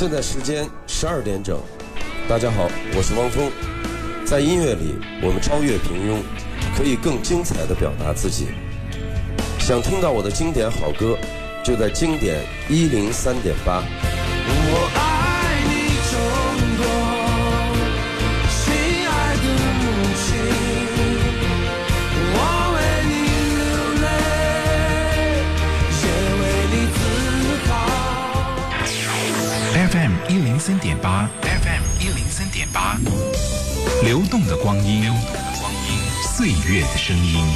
现在时间十二点整，大家好，我是汪峰。在音乐里，我们超越平庸，可以更精彩的表达自己。想听到我的经典好歌，就在经典一零三点八。三点八，FM 一零三点八，流动的光阴，流动的光阴，岁月的声音。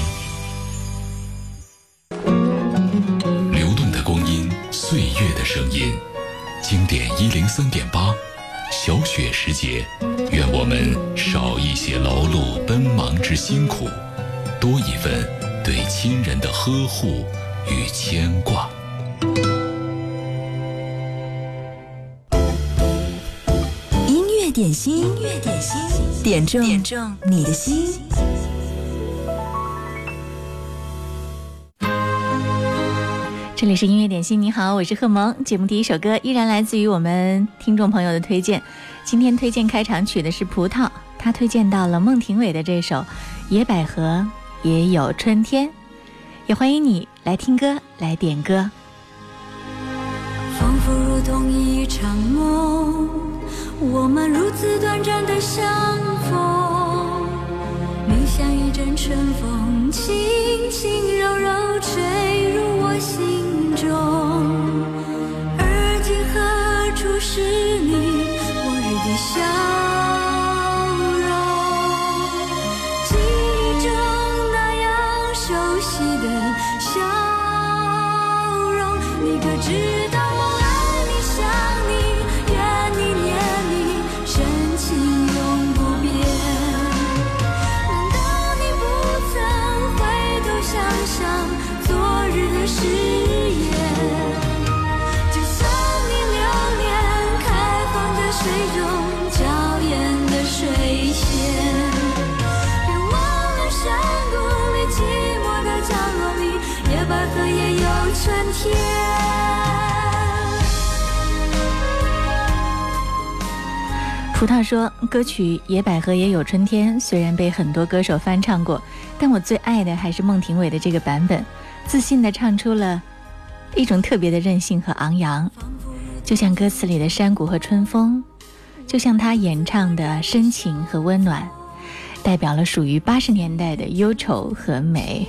岁月的声音，经典一零三点八，小雪时节，愿我们少一些劳碌奔忙之辛苦，多一份对亲人的呵护与牵挂。点心，音乐点心，点中点中你的心。这里是音乐点心，你好，我是贺萌。节目第一首歌依然来自于我们听众朋友的推荐。今天推荐开场曲的是葡萄，他推荐到了孟庭苇的这首《野百合也有春天》，也欢迎你来听歌，来点歌。仿佛如同一场梦，我们如此短暂的相逢，你像一阵春风，轻轻柔柔吹入我心。中，而今何处是你往日的笑葡萄说：“歌曲《野百合也有春天》虽然被很多歌手翻唱过，但我最爱的还是孟庭苇的这个版本，自信地唱出了一种特别的任性和昂扬，就像歌词里的山谷和春风，就像他演唱的深情和温暖，代表了属于八十年代的忧愁和美。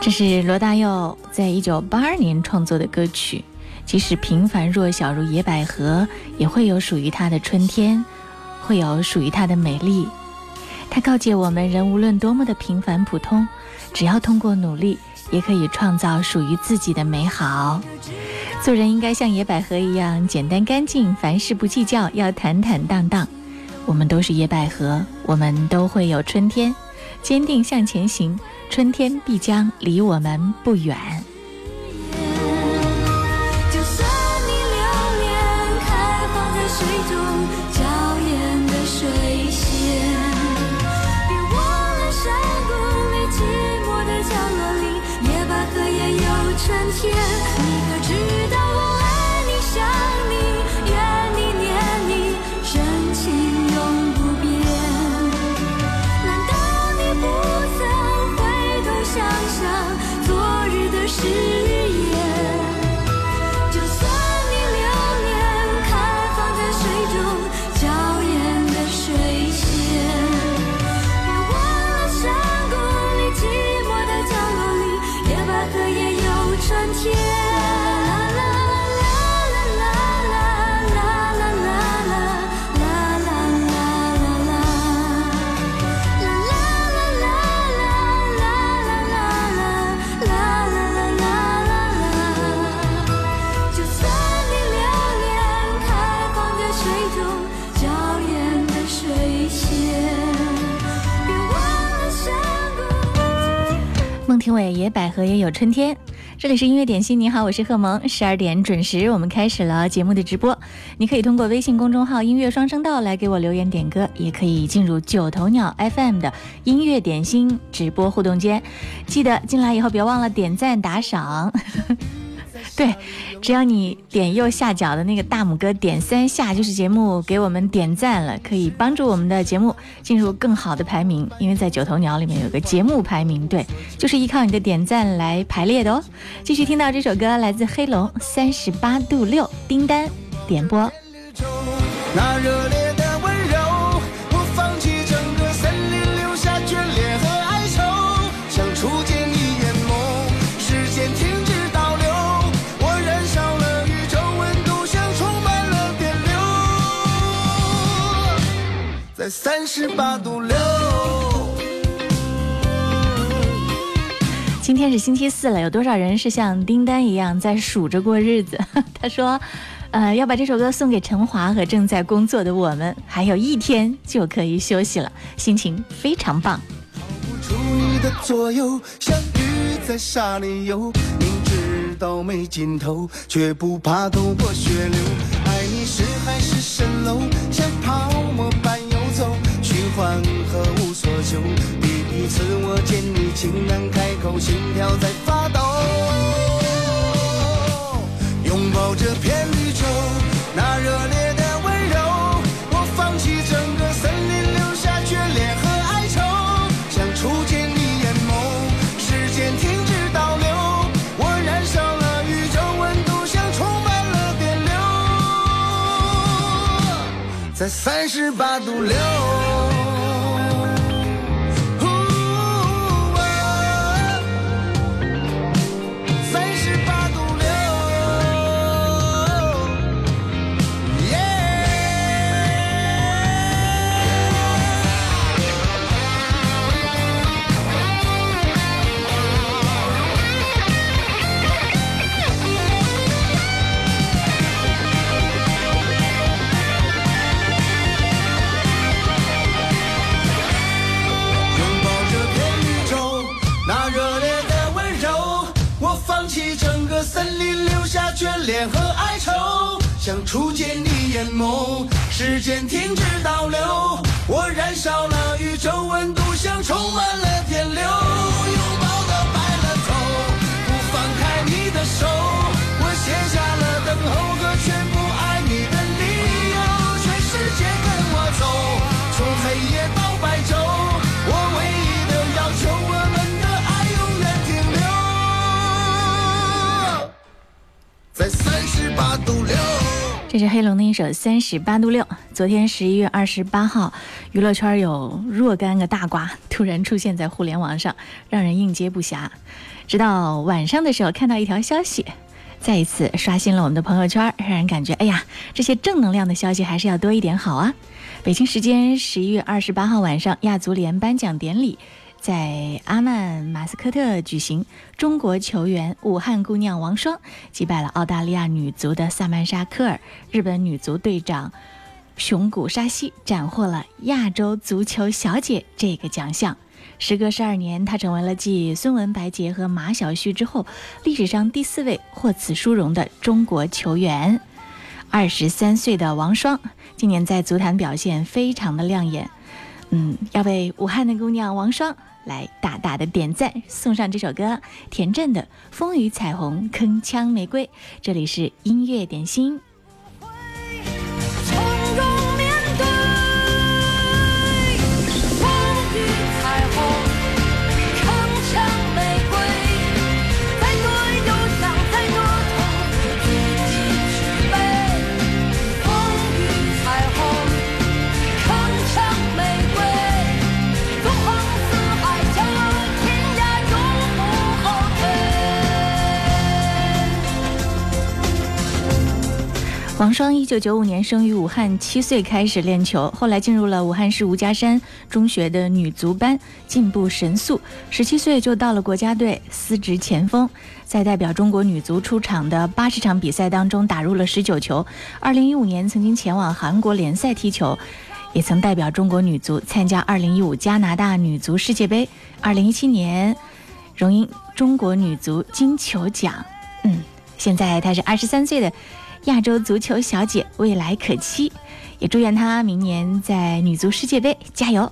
这是罗大佑在一九八二年创作的歌曲。”即使平凡弱小如野百合，也会有属于它的春天，会有属于它的美丽。它告诫我们：人无论多么的平凡普通，只要通过努力，也可以创造属于自己的美好。做人应该像野百合一样简单干净，凡事不计较，要坦坦荡荡。我们都是野百合，我们都会有春天。坚定向前行，春天必将离我们不远。天。听尾野百合也有春天，这里是音乐点心。你好，我是贺萌。十二点准时，我们开始了节目的直播。你可以通过微信公众号“音乐双声道”来给我留言点歌，也可以进入九头鸟 FM 的音乐点心直播互动间。记得进来以后别忘了点赞打赏。对，只要你点右下角的那个大拇哥点三下，就是节目给我们点赞了，可以帮助我们的节目进入更好的排名。因为在九头鸟里面有个节目排名，对，就是依靠你的点赞来排列的哦。继续听到这首歌，来自黑龙三十八度六，叮当点播。在三十八度六。今天是星期四了，有多少人是像丁丹一样在数着过日子？他说。呃，要把这首歌送给陈华和正在工作的我们，还有一天就可以休息了，心情非常棒。逃不出你的左右，像鱼在沙里游，明知道没尽头，却不怕头破血流。爱你是海市蜃楼，像泡沫欢和无所求。第一次我见你，竟然开口，心跳在发抖。拥抱这片绿洲，那热烈的温柔，我放弃整个森林，留下眷恋和哀愁，想初见你眼眸，时间停止倒流，我燃烧了宇宙温度，像充满了电流，在三十八度六。想初见你眼眸，时间停止倒流，我燃烧了宇宙温度，像充满了电流，拥抱的白了头，不放开你的手，我写下了等候和全部这是黑龙的一首《三十八度六》。昨天十一月二十八号，娱乐圈有若干个大瓜突然出现在互联网上，让人应接不暇。直到晚上的时候，看到一条消息，再一次刷新了我们的朋友圈，让人感觉哎呀，这些正能量的消息还是要多一点好啊。北京时间十一月二十八号晚上，亚足联颁奖典礼。在阿曼马斯科特举行，中国球员武汉姑娘王霜击败了澳大利亚女足的萨曼莎科尔，日本女足队长熊谷沙希斩获了亚洲足球小姐这个奖项。时隔十二年，她成为了继孙雯、白洁和马晓旭之后，历史上第四位获此殊荣的中国球员。二十三岁的王霜今年在足坛表现非常的亮眼，嗯，要为武汉的姑娘王霜来大大的点赞，送上这首歌田震的《风雨彩虹铿锵玫瑰》。这里是音乐点心。王霜一九九五年生于武汉，七岁开始练球，后来进入了武汉市吴家山中学的女足班，进步神速。十七岁就到了国家队，司职前锋，在代表中国女足出场的八十场比赛当中打入了十九球。二零一五年曾经前往韩国联赛踢球，也曾代表中国女足参加二零一五加拿大女足世界杯。二零一七年荣膺中国女足金球奖。嗯，现在她是二十三岁的。亚洲足球小姐未来可期，也祝愿她明年在女足世界杯加油。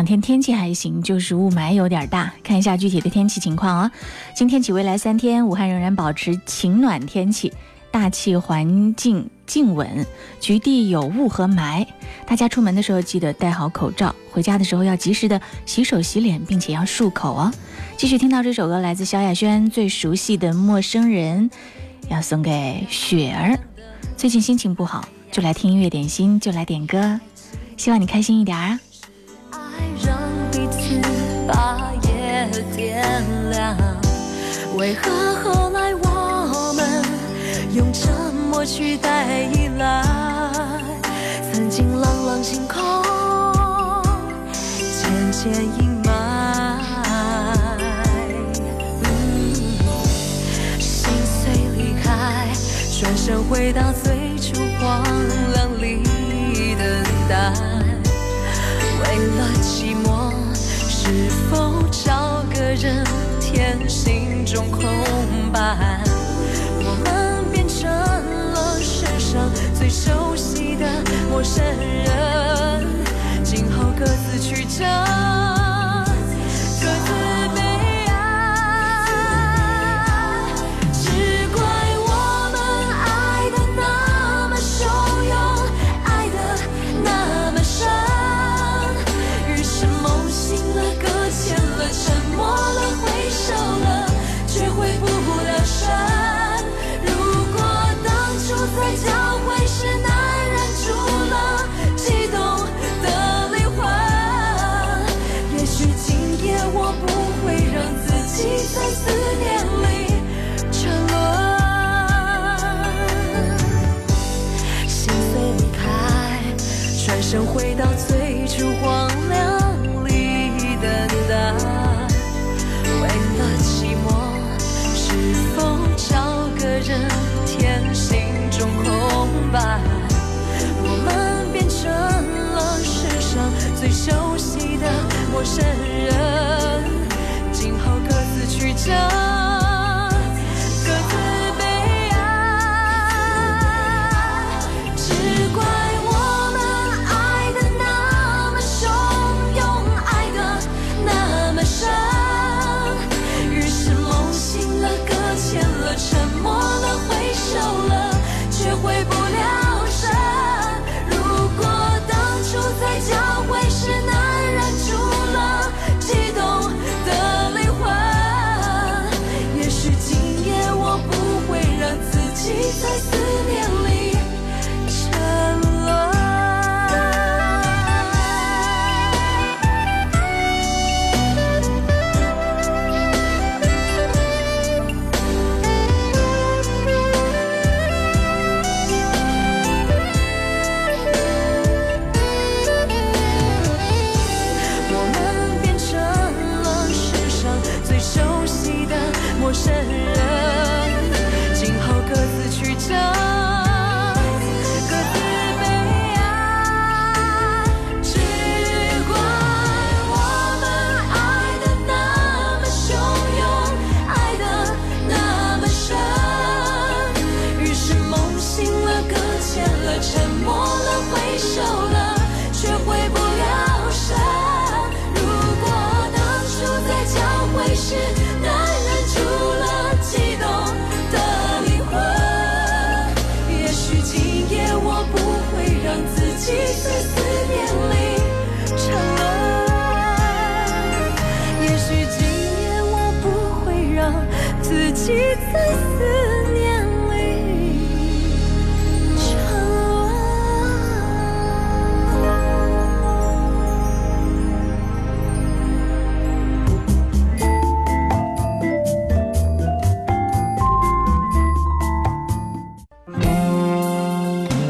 两天天气还行，就是雾霾有点大。看一下具体的天气情况啊。今天起未来三天，武汉仍然保持晴暖天气，大气环境静稳，局地有雾和霾。大家出门的时候记得戴好口罩，回家的时候要及时的洗手洗脸，并且要漱口哦。继续听到这首歌，来自萧亚轩最熟悉的《陌生人》，要送给雪儿。最近心情不好，就来听音乐点心，就来点歌，希望你开心一点啊。让彼此把夜点亮，为何后来我们用沉默取代依赖？曾经朗朗星空，渐渐阴霾。心碎离开，转身回到最初荒凉里等待，为了寂寞，是否找？个人填心中空白，我们变成了世上最熟悉的陌生人，今后各自曲折。陌生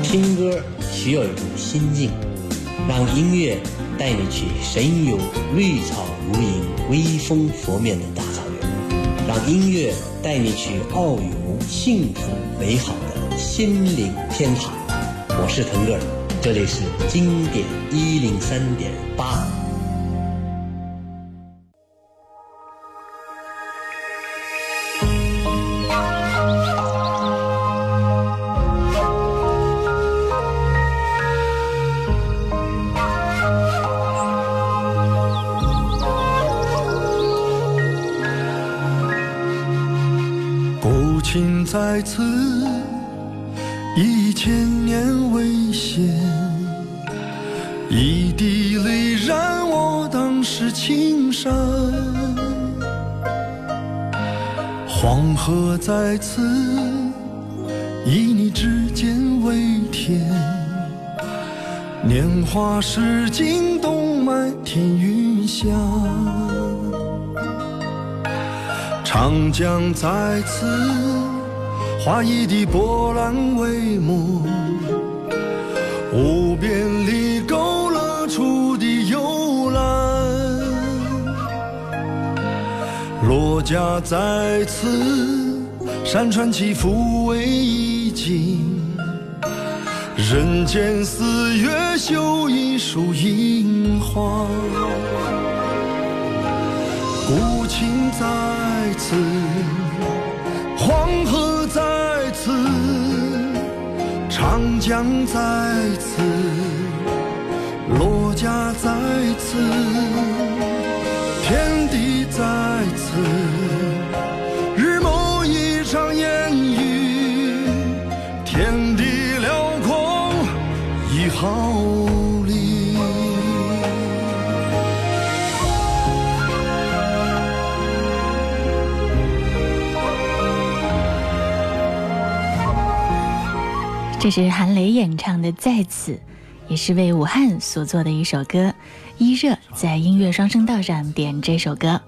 听歌需要一种心境让音乐带你去神游绿草如茵微风拂面的大音乐带你去遨游幸福美好的心灵天堂。我是腾格尔，这里是经典一零三点八。我在此，以你指尖为天。年华逝尽，动漫天云霞。长江在此，画一地波澜为幕，无边里勾勒出的幽兰。罗家在此，山川起伏为一景，人间四月绣一束樱花。古琴在此，黄河在此，长江在此，罗家在此，这是韩磊演唱的《在此》，也是为武汉所做的一首歌。一热在音乐双声道上点这首歌，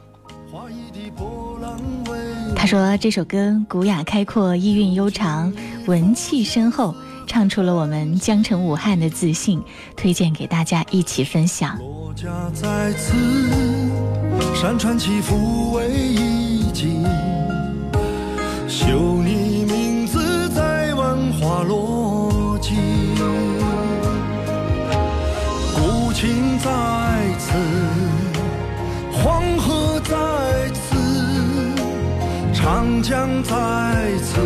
他说这首歌古雅开阔，意韵悠长，文气深厚，唱出了我们江城武汉的自信，推荐给大家一起分享。罗家在此，山川起伏为一景，绣你名字在万花落在此，黄河在此，长江在此，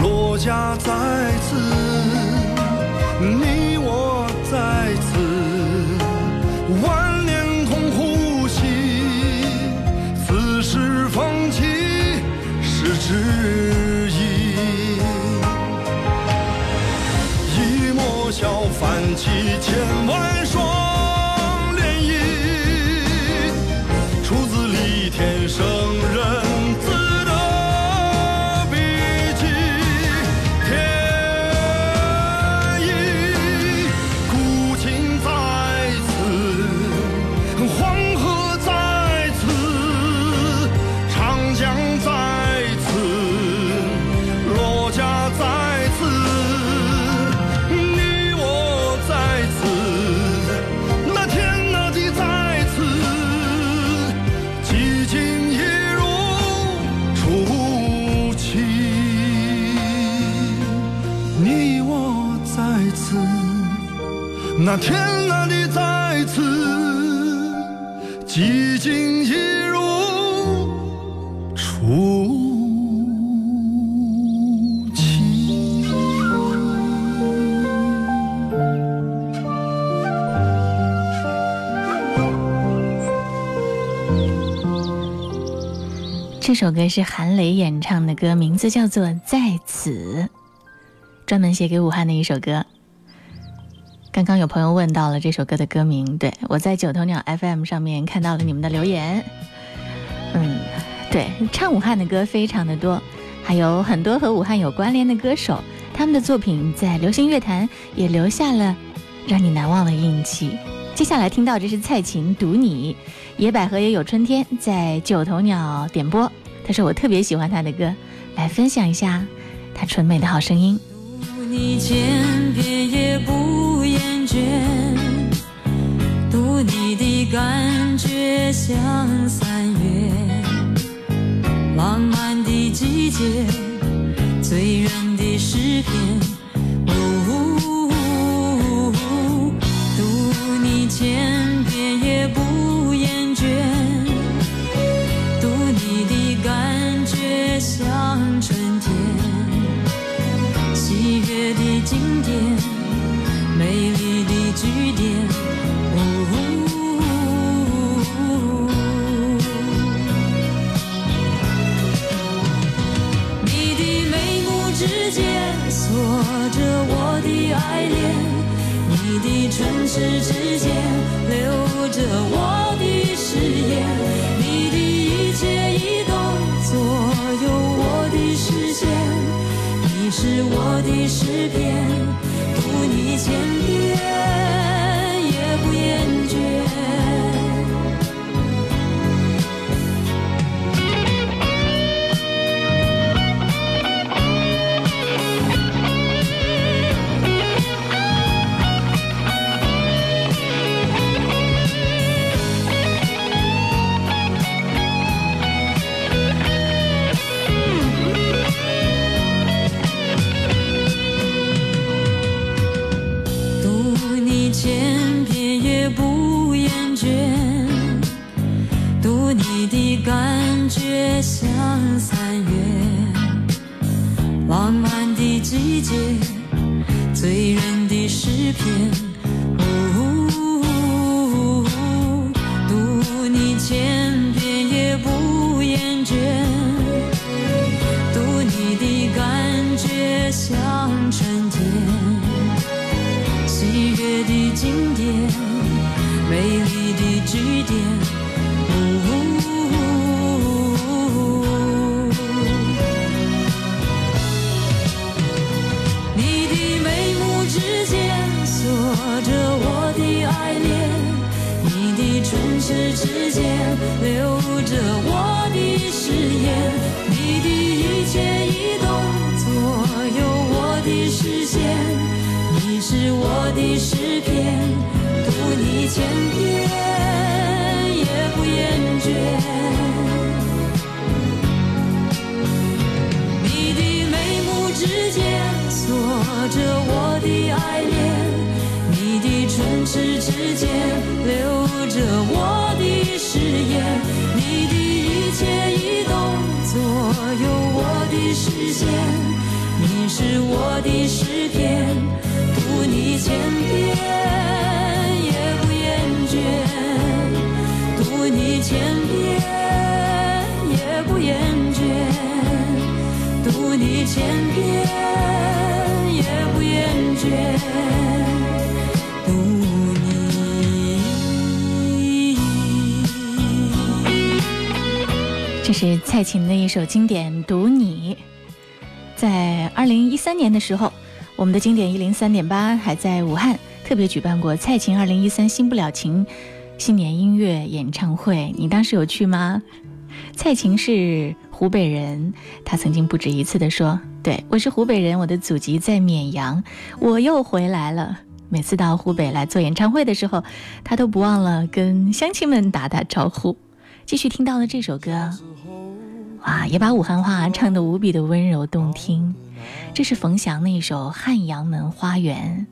罗家在此。你我在此，万年空呼吸，此时风起是知笑泛起千万双你我在此，那天那地在此，寂静一如初期。这首歌是韩磊演唱的歌，名字叫做《在此》，专门写给武汉的一首歌。刚刚有朋友问到了这首歌的歌名，对我在九头鸟 FM 上面看到了你们的留言。嗯，对，唱武汉的歌非常的多，还有很多和武汉有关联的歌手，他们的作品在流行乐坛也留下了让你难忘的印记。接下来听到这是蔡琴《读你》，野百合也有春天在九头鸟点播。他说我特别喜欢他的歌，来分享一下他纯美的好声音。读你千遍也不厌倦，读你的感觉像三月，浪漫的季节，醉人的诗篇。哦，读你千遍也不厌倦。读你的感觉像春经典，美丽的句点。呜、你的眉目之间锁着我的爱恋，你的唇齿之间留着我。我的诗篇，读你千遍。季节，醉人的诗篇。读你千遍也不厌倦。读你的感觉像春天，喜悦的经典，美丽的句点。千遍也不厌倦读你千遍也不厌倦读你千遍也不厌倦读你这是蔡琴的一首经典读你。在二零一三年的时候我们的经典一零三点八还在武汉特别举办过蔡琴二零一三新不了情新年音乐演唱会，你当时有去吗？蔡琴是湖北人，她曾经不止一次的说：“对我是湖北人，我的祖籍在绵阳，我又回来了。”每次到湖北来做演唱会的时候，她都不忘了跟乡亲们打打招呼。继续听到了这首歌，哇，也把武汉话唱得无比的温柔动听。这是冯翔那首《汉阳门花园》。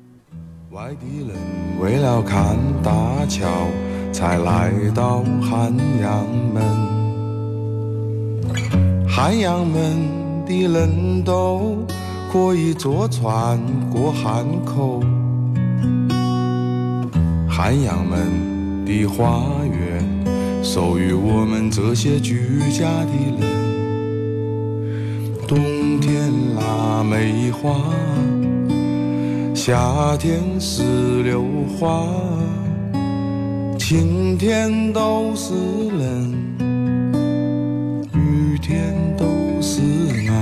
外地人为了看大桥，才来到汉阳门。汉阳门的人都可以坐船过汉口。汉阳门的花园属于我们这些居家的人。冬天腊梅花。夏天石榴花，晴天都是人，雨天都是马。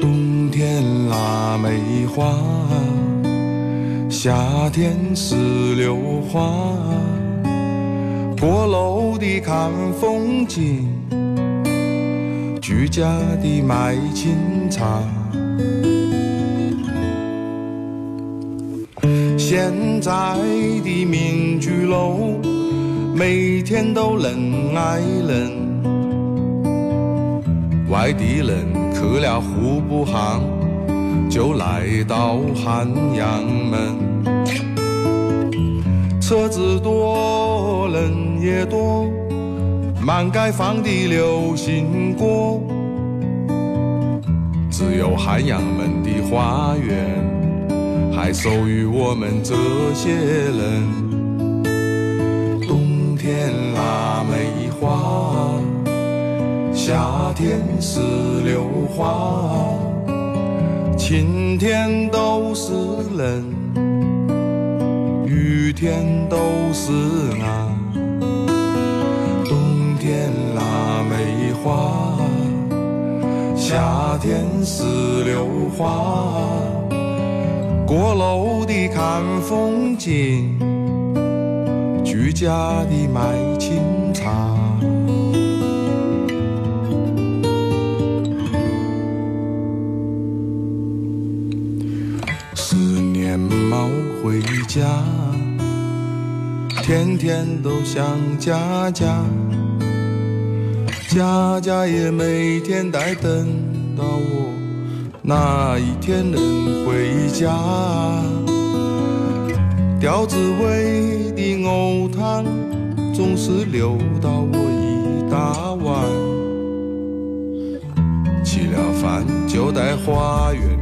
冬天腊梅花，夏天石榴花，过楼的看风景，居家的卖清茶。现在的民居楼，每天都人挨人。外地人去了户部巷，就来到汉阳门。车子多，人也多，满街放的流行歌，只有汉阳门的花园。还属于我们这些人。冬天腊梅花，夏天石榴花，晴天都是人，雨天都是啊，花，夏天石榴花，过楼的看风景，居家的卖清茶。思念猫回家，天天都想家家，家家也每天在等到我哪一天能回家。吊子味的藕汤总是留到我一大碗，吃了饭就在花园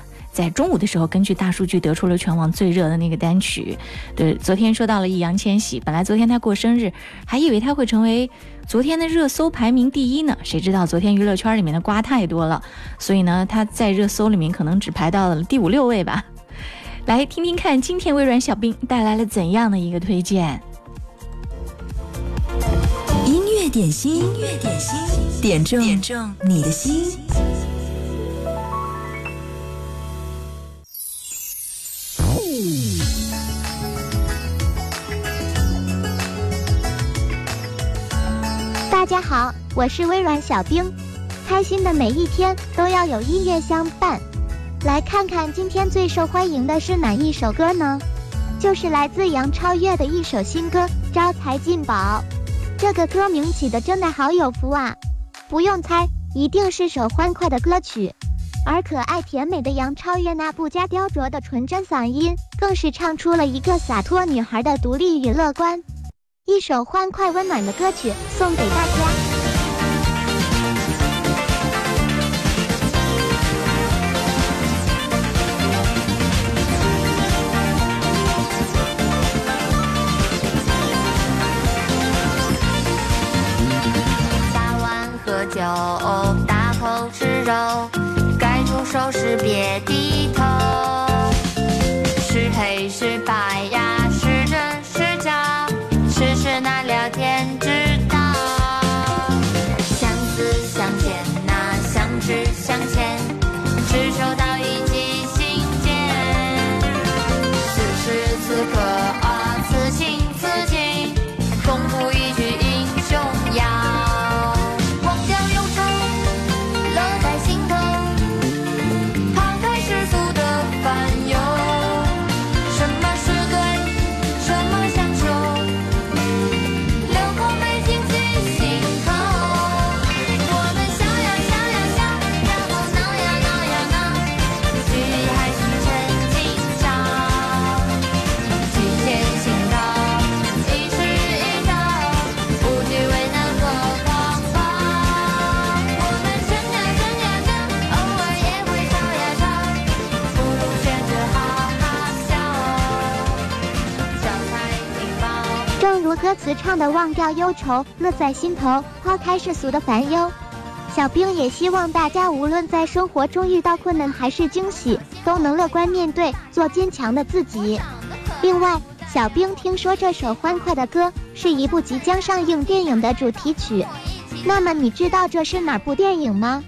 在中午的时候，根据大数据得出了全网最热的那个单曲。对，昨天说到了易烊千玺，本来昨天他过生日，还以为他会成为昨天的热搜排名第一呢，谁知道昨天娱乐圈里面的瓜太多了，所以呢，他在热搜里面可能只排到了第五六位吧。来听听看，今天微软小冰带来了怎样的一个推荐？音乐点心，音乐点心，点中点中你的心。大家好，我是微软小冰。开心的每一天都要有音乐相伴。来看看今天最受欢迎的是哪一首歌呢？就是来自杨超越的一首新歌《招财进宝》。这个歌名起的真的好有福啊！不用猜，一定是首欢快的歌曲。而可爱甜美的杨超越那不加雕琢的纯真嗓音，更是唱出了一个洒脱女孩的独立与乐观。一首欢快温暖的歌曲送给大家。歌词唱的“忘掉忧愁，乐在心头，抛开世俗的烦忧”。小兵也希望大家无论在生活中遇到困难还是惊喜，都能乐观面对，做坚强的自己。另外，小兵听说这首欢快的歌是一部即将上映电影的主题曲，那么你知道这是哪部电影吗？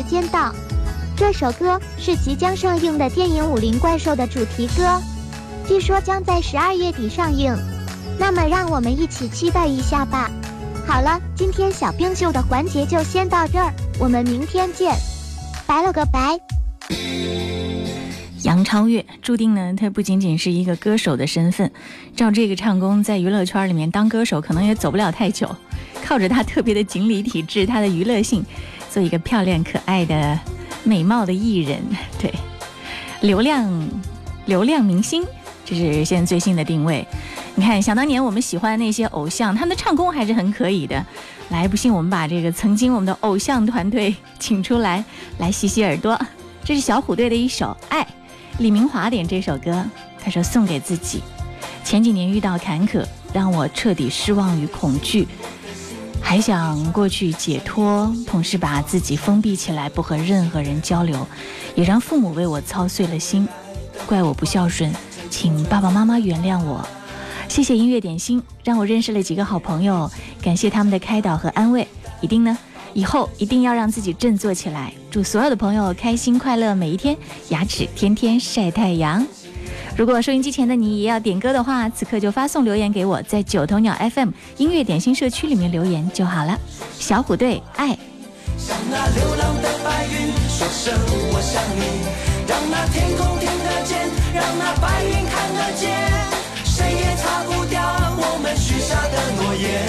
时间到。这首歌是即将上映的电影《武林怪兽》的主题歌，据说将在十二月底上映。那么，让我们一起期待一下吧。好了，今天小冰秀的环节就先到这儿，我们明天见，拜了个拜。杨超越注定呢，他不仅仅是一个歌手的身份，照这个唱功，在娱乐圈里面当歌手可能也走不了太久。靠着他特别的锦鲤体质，他的娱乐性，做一个漂亮可爱的。美貌的艺人，对，流量，流量明星，这是现在最新的定位。你看，想当年我们喜欢那些偶像，他们的唱功还是很可以的。来，不信我们把这个曾经我们的偶像团队请出来，来洗洗耳朵。这是小虎队的一首《爱》，李明华点这首歌，他说送给自己。前几年遇到坎坷，让我彻底失望与恐惧。还想过去解脱，同时把自己封闭起来，不和任何人交流，也让父母为我操碎了心，怪我不孝顺，请爸爸妈妈原谅我。谢谢音乐点心，让我认识了几个好朋友，感谢他们的开导和安慰。一定呢，以后一定要让自己振作起来。祝所有的朋友开心快乐每一天，牙齿天天晒太阳。如果收音机前的你也要点歌的话，此刻就发送留言给我，在九头鸟 FM 音乐点心社区里面留言就好了。小虎队，爱。像那流浪的白云，说声我想你，让那天空听得见，让那白云看得见，谁也擦不掉我们许下的诺言。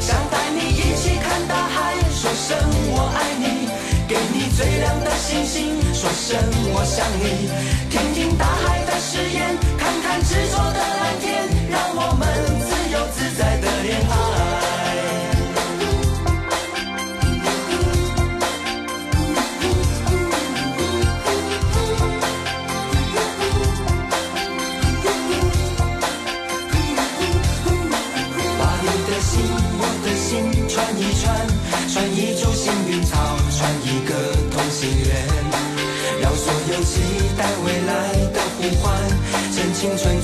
想带你一起看大海，说声我爱你，给你最亮的星星，说声我想你，听听大海的。誓言，看看执着的蓝天，让我们青春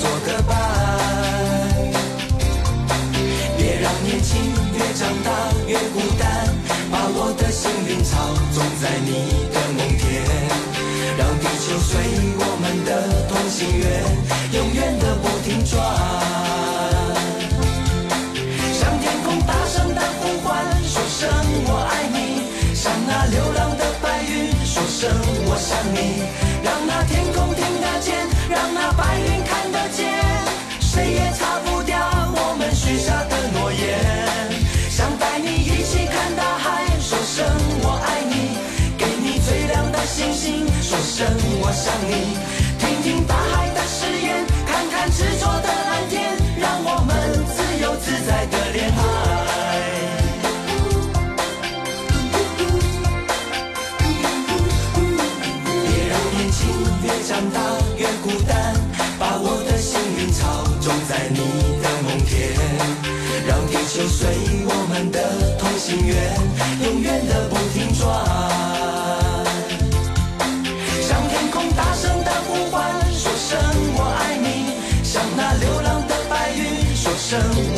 说声我想你。听听大海的誓言，看看执着的蓝天，让我们自由自在的恋爱。别让年轻越长大越孤单，把我的幸运草种在你的梦田，让地球随我们的同心圆，永远的不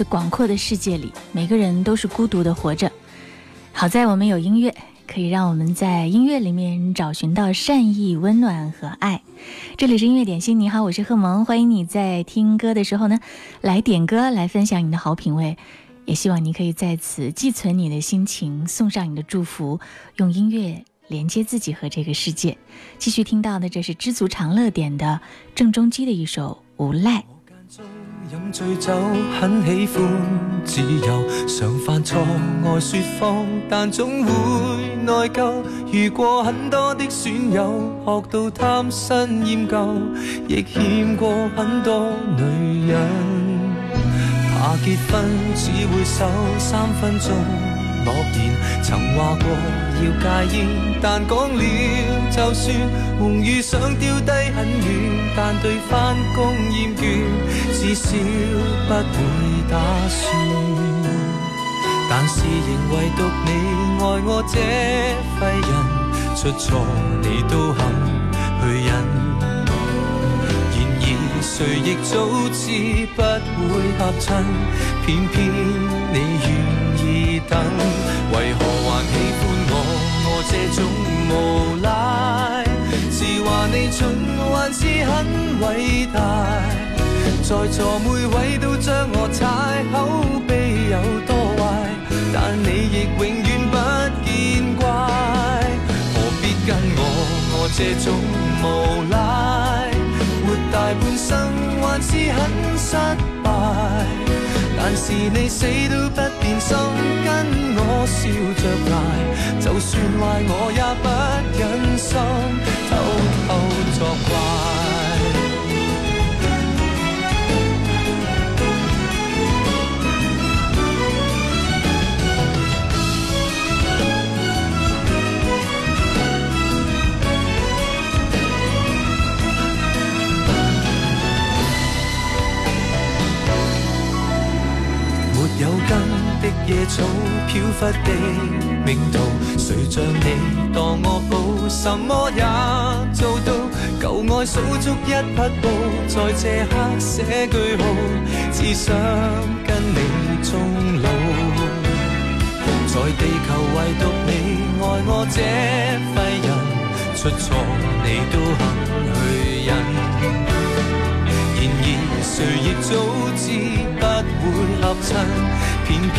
此广阔的世界里，每个人都是孤独的活着。好在我们有音乐，可以让我们在音乐里面找寻到善意、温暖和爱。这里是音乐点心，你好，我是贺萌，欢迎你在听歌的时候呢，来点歌，来分享你的好品味。也希望你可以在此寄存你的心情，送上你的祝福，用音乐连接自己和这个世界。继续听到的，这是知足常乐点的郑中基的一首《无赖》。饮醉酒很喜欢自由，常犯错爱说谎，但总会内疚。遇过很多的损友，学到贪新厌旧，亦欠过很多女人。怕结婚只会守三分钟诺言，曾话过要戒烟，但讲了就算。梦遇想丢低很远，但对翻工厌倦，至少不会打算。但是仍唯独你爱我这废人，出错你都肯去忍。然而谁亦早知不会合衬，偏偏你愿意等，为何还喜欢我？我这种无，你蠢还是很伟大？在座每位都将我踩，口碑有多坏，但你亦永远不见怪。何必跟我？我这种无赖，活大半生还是很失败。但是你死都不变心，跟我笑着挨，就算坏我也不忍心偷偷作怪。没有根的野草，飘忽的命途，谁像你当我宝，什么也做到。旧爱数足一匹布，在这刻写句号，只想跟你终老。在地球唯独你爱我这废人，出错你都肯去忍。然而谁亦早知不会合衬，偏偏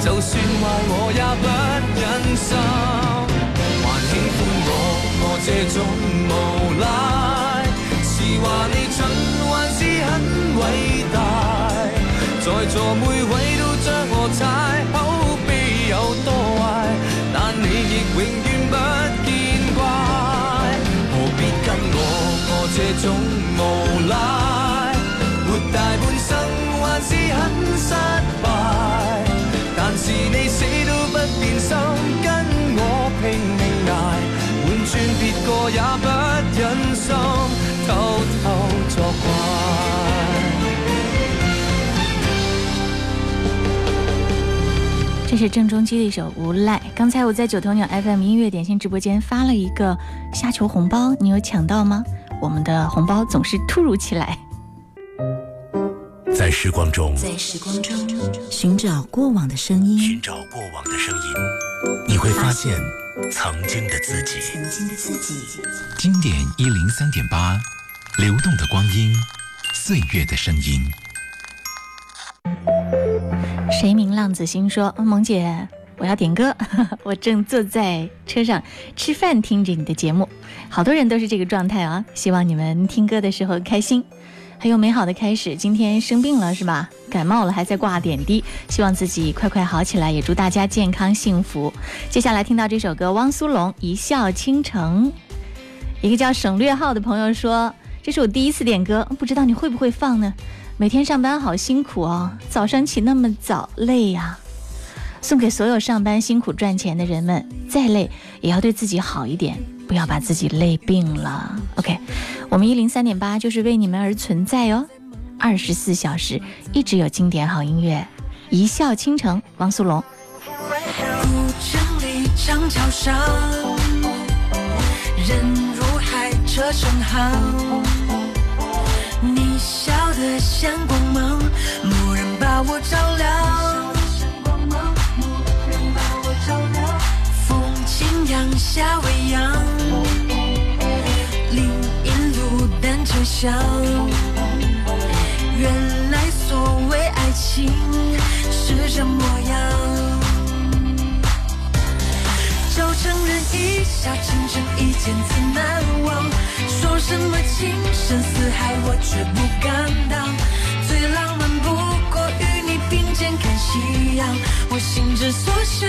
就算坏我也不忍心。还喜欢我，我这种无赖，是话你蠢还是很伟大？在座每位都将我踩，口碑有多坏，但你亦永远不见怪。何必跟我？我这种无赖，活大半生还是很失败。是你死都不变心，跟我拼命挨，换转别个也不忍心偷偷作怪。这是郑中基的一首《无赖》。刚才我在九头鸟 FM 音乐点心直播间发了一个虾球红包，你有抢到吗？我们的红包总是突如其来。在时光中，在时光中寻找过往的声音，寻找过往的声音，你会发现曾经的自己。曾经的自己。经典一零三点八，流动的光阴，岁月的声音。谁明浪子心说：“萌姐，我要点歌。我正坐在车上吃饭，听着你的节目。好多人都是这个状态啊！希望你们听歌的时候开心，很有美好的开始。今天生病了是吧？感冒了，还在挂点滴，希望自己快快好起来，也祝大家健康幸福。接下来听到这首歌，汪苏泷《一笑倾城》。一个叫省略号的朋友说：“这是我第一次点歌，不知道你会不会放呢？”每天上班好辛苦哦，早上起那么早，累呀。送给所有上班辛苦赚钱的人们，再累也要对自己好一点，不要把自己累病了。OK，我们一零三点八就是为你们而存在哦，二十四小时一直有经典好音乐。一笑倾城，汪苏泷。古城里长桥上，人如海，车成行。你笑得像光芒，蓦然把我照亮。轻扬夏未央，林荫路单车响。原来所谓爱情是这模样。就承认一笑倾城，一见自难忘。说什么情深似海，我却不敢当。最浪漫不过与你并肩看夕阳，我心之所向。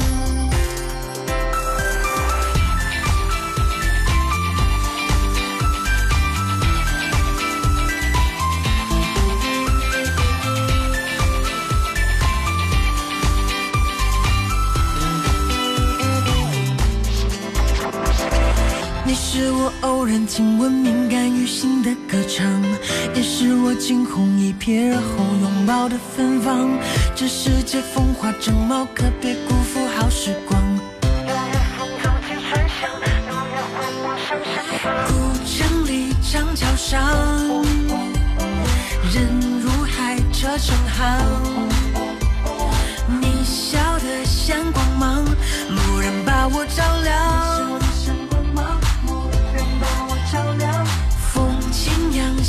我偶然听闻敏感于心的歌唱，也是我惊鸿一瞥而后拥抱的芬芳。这世界风华正茂，可别辜负好时光。古城里长桥上，人如海，车成行。你笑得像光芒，蓦然把我照亮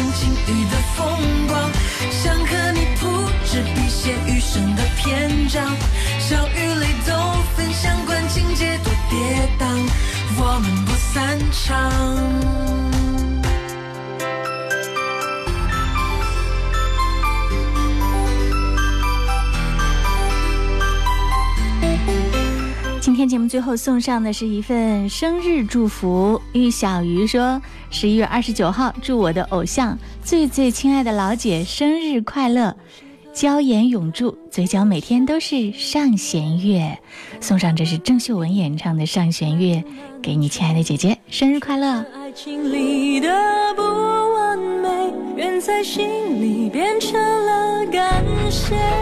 四风山晴雨的风光，想和你铺纸笔写余生的篇章。笑与泪都分享，管情节多跌宕，我们不散场。天节目最后送上的是一份生日祝福。玉小鱼说：“十一月二十九号，祝我的偶像最最亲爱的老姐生日快乐，娇颜永驻，嘴角每天都是上弦月。”送上这是郑秀文演唱的《上弦月》，给你亲爱的姐姐生日快乐。爱情里的不完美，愿在心里变成了感谢。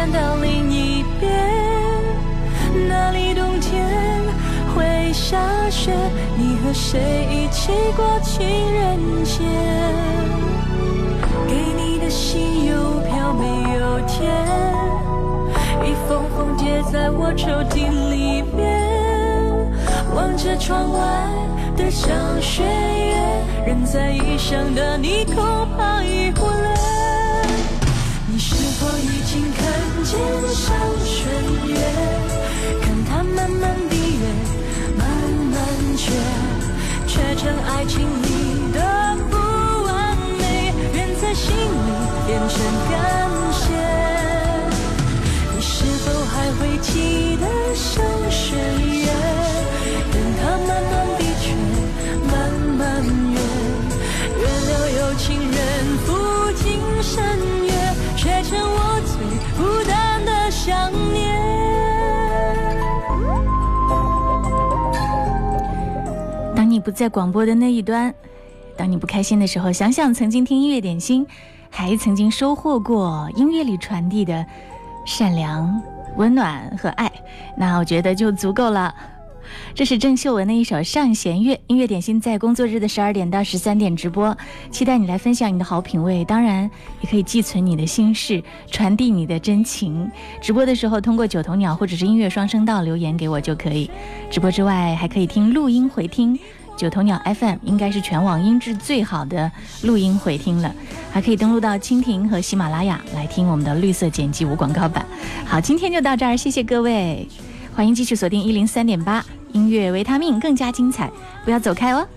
看到另一边，那里冬天会下雪，你和谁一起过情人节？给你的信邮票没有填，一封封叠在我抽屉里面，望着窗外的上弦月，人在异乡的你恐怕已忽略。看见上弦月？看它慢慢闭月，慢慢缺，缺成爱情里的不完美，愿在心里变成感谢。你是否还会记得上弦在广播的那一端，当你不开心的时候，想想曾经听音乐点心，还曾经收获过音乐里传递的善良、温暖和爱，那我觉得就足够了。这是郑秀文的一首《上弦月》。音乐点心在工作日的十二点到十三点直播，期待你来分享你的好品味，当然也可以寄存你的心事，传递你的真情。直播的时候通过九头鸟或者是音乐双声道留言给我就可以。直播之外还可以听录音回听。九头鸟 FM 应该是全网音质最好的录音回听了，还可以登录到蜻蜓和喜马拉雅来听我们的绿色剪辑无广告版。好，今天就到这儿，谢谢各位，欢迎继续锁定一零三点八音乐维他命，更加精彩，不要走开哦。